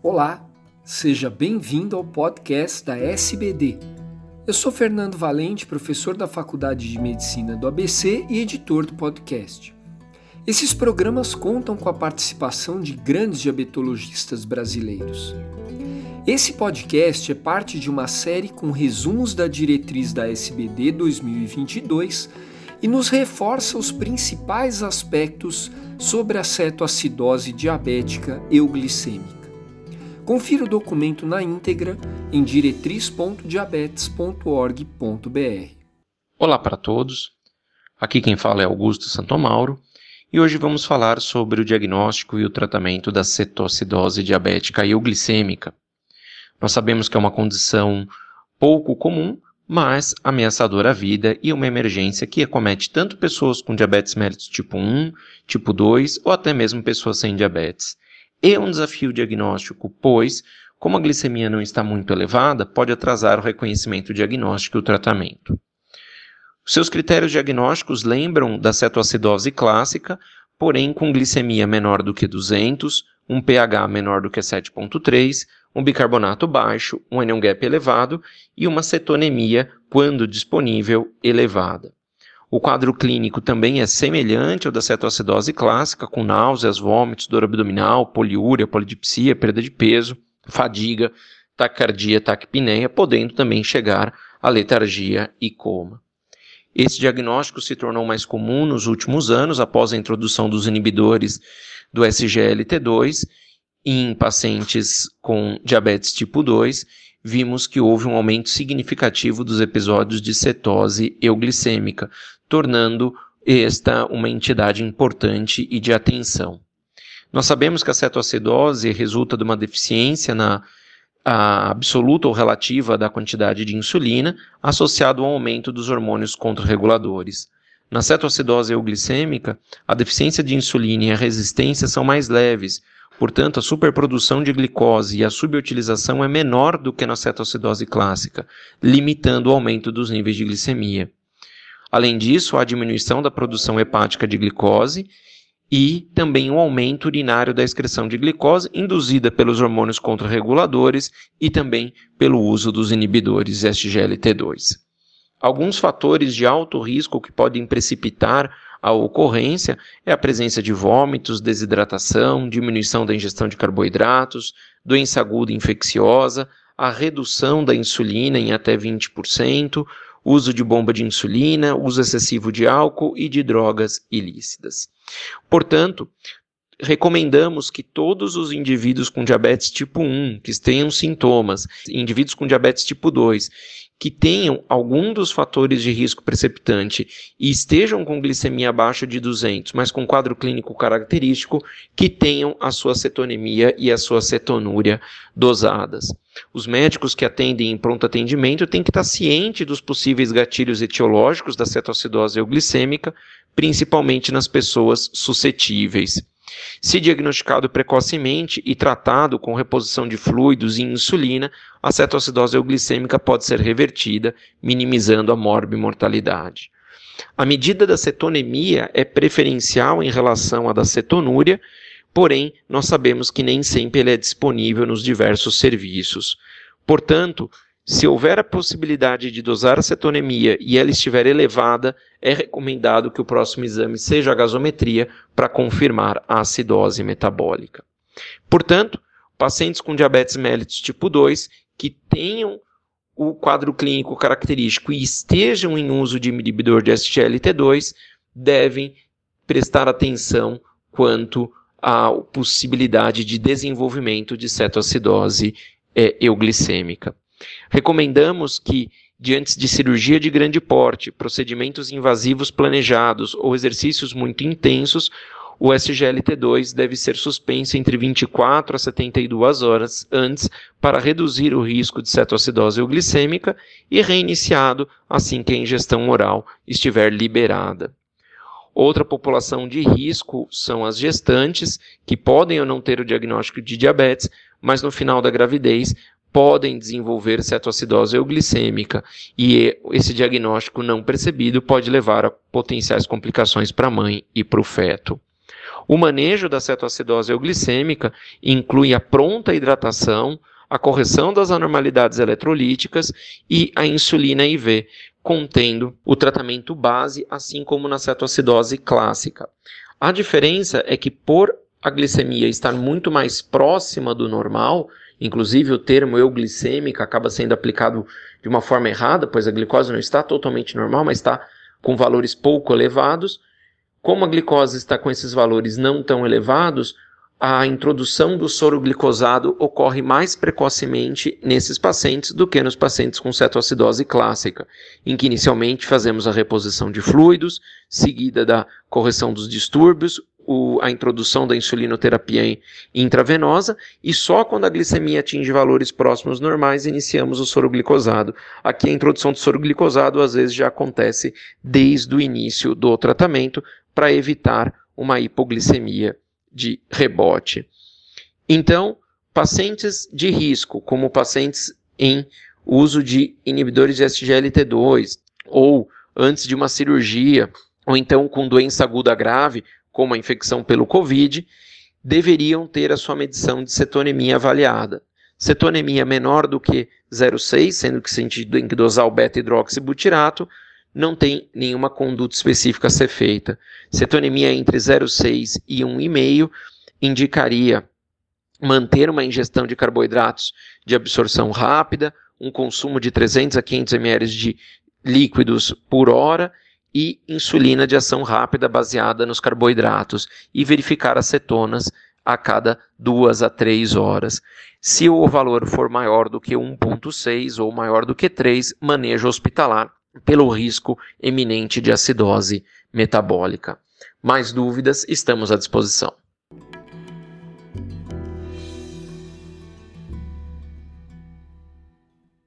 Olá, seja bem-vindo ao podcast da SBD. Eu sou Fernando Valente, professor da Faculdade de Medicina do ABC e editor do podcast. Esses programas contam com a participação de grandes diabetologistas brasileiros. Esse podcast é parte de uma série com resumos da diretriz da SBD 2022 e nos reforça os principais aspectos sobre a cetoacidose diabética euglicêmica. Confira o documento na íntegra em diretriz.diabetes.org.br. Olá para todos. Aqui quem fala é Augusto Santomauro e hoje vamos falar sobre o diagnóstico e o tratamento da cetoacidose diabética euglicêmica. Nós sabemos que é uma condição pouco comum, mas ameaçadora à vida e uma emergência que acomete tanto pessoas com diabetes mellitus tipo 1, tipo 2 ou até mesmo pessoas sem diabetes. É um desafio diagnóstico, pois, como a glicemia não está muito elevada, pode atrasar o reconhecimento diagnóstico e o tratamento. Seus critérios diagnósticos lembram da cetoacidose clássica, porém com glicemia menor do que 200, um pH menor do que 7.3, um bicarbonato baixo, um anion gap elevado e uma cetonemia, quando disponível, elevada. O quadro clínico também é semelhante ao da cetoacidose clássica, com náuseas, vômitos, dor abdominal, poliúria, polidipsia, perda de peso, fadiga, taquicardia, taquipneia, podendo também chegar à letargia e coma. Esse diagnóstico se tornou mais comum nos últimos anos após a introdução dos inibidores do SGLT2 em pacientes com diabetes tipo 2, vimos que houve um aumento significativo dos episódios de cetose euglicêmica, tornando esta uma entidade importante e de atenção. Nós sabemos que a cetoacidose resulta de uma deficiência na absoluta ou relativa da quantidade de insulina, associado ao aumento dos hormônios contrarreguladores. Na cetoacidose euglicêmica, a deficiência de insulina e a resistência são mais leves, Portanto, a superprodução de glicose e a subutilização é menor do que na cetoacidose clássica, limitando o aumento dos níveis de glicemia. Além disso, há diminuição da produção hepática de glicose e também um aumento urinário da excreção de glicose, induzida pelos hormônios contrarreguladores e também pelo uso dos inibidores SGLT2. Alguns fatores de alto risco que podem precipitar a ocorrência é a presença de vômitos, desidratação, diminuição da ingestão de carboidratos, doença aguda infecciosa, a redução da insulina em até 20%, uso de bomba de insulina, uso excessivo de álcool e de drogas ilícitas. Portanto, recomendamos que todos os indivíduos com diabetes tipo 1, que tenham sintomas, indivíduos com diabetes tipo 2 que tenham algum dos fatores de risco precipitante e estejam com glicemia abaixo de 200, mas com quadro clínico característico, que tenham a sua cetonemia e a sua cetonúria dosadas. Os médicos que atendem em pronto atendimento têm que estar cientes dos possíveis gatilhos etiológicos da cetoacidose euglicêmica, principalmente nas pessoas suscetíveis. Se diagnosticado precocemente e tratado com reposição de fluidos e insulina, a cetoacidose euglicêmica pode ser revertida, minimizando a morbimortalidade. A medida da cetonemia é preferencial em relação à da cetonúria, porém, nós sabemos que nem sempre ele é disponível nos diversos serviços. Portanto, se houver a possibilidade de dosar a cetonemia e ela estiver elevada, é recomendado que o próximo exame seja a gasometria para confirmar a acidose metabólica. Portanto, pacientes com diabetes mellitus tipo 2 que tenham o quadro clínico característico e estejam em uso de inibidor de SGLT2 devem prestar atenção quanto à possibilidade de desenvolvimento de cetoacidose é, euglicêmica. Recomendamos que, diante de cirurgia de grande porte, procedimentos invasivos planejados ou exercícios muito intensos, o SGLT2 deve ser suspenso entre 24 a 72 horas antes para reduzir o risco de cetoacidose euglicêmica e reiniciado assim que a ingestão oral estiver liberada. Outra população de risco são as gestantes, que podem ou não ter o diagnóstico de diabetes, mas no final da gravidez podem desenvolver cetoacidose euglicêmica e esse diagnóstico não percebido pode levar a potenciais complicações para a mãe e para o feto. O manejo da cetoacidose euglicêmica inclui a pronta hidratação, a correção das anormalidades eletrolíticas e a insulina IV, contendo o tratamento base, assim como na cetoacidose clássica. A diferença é que por a glicemia estar muito mais próxima do normal, inclusive o termo euglicêmica acaba sendo aplicado de uma forma errada, pois a glicose não está totalmente normal, mas está com valores pouco elevados. Como a glicose está com esses valores não tão elevados, a introdução do soro glicosado ocorre mais precocemente nesses pacientes do que nos pacientes com cetoacidose clássica, em que inicialmente fazemos a reposição de fluidos, seguida da correção dos distúrbios, o, a introdução da insulinoterapia intravenosa e só quando a glicemia atinge valores próximos normais iniciamos o soro glicosado. Aqui a introdução do soro glicosado às vezes já acontece desde o início do tratamento para evitar uma hipoglicemia de rebote. Então, pacientes de risco, como pacientes em uso de inibidores de SGLT2 ou antes de uma cirurgia, ou então com doença aguda grave, como a infecção pelo Covid, deveriam ter a sua medição de cetonemia avaliada. Cetonemia menor do que 0,6, sendo que se tem que dosar o beta-hidroxibutirato, não tem nenhuma conduta específica a ser feita. Cetonemia entre 0,6 e 1,5 indicaria manter uma ingestão de carboidratos de absorção rápida, um consumo de 300 a 500 ml de líquidos por hora e insulina de ação rápida baseada nos carboidratos e verificar as cetonas a cada duas a três horas. Se o valor for maior do que 1,6 ou maior do que 3, manejo hospitalar pelo risco eminente de acidose metabólica. Mais dúvidas, estamos à disposição.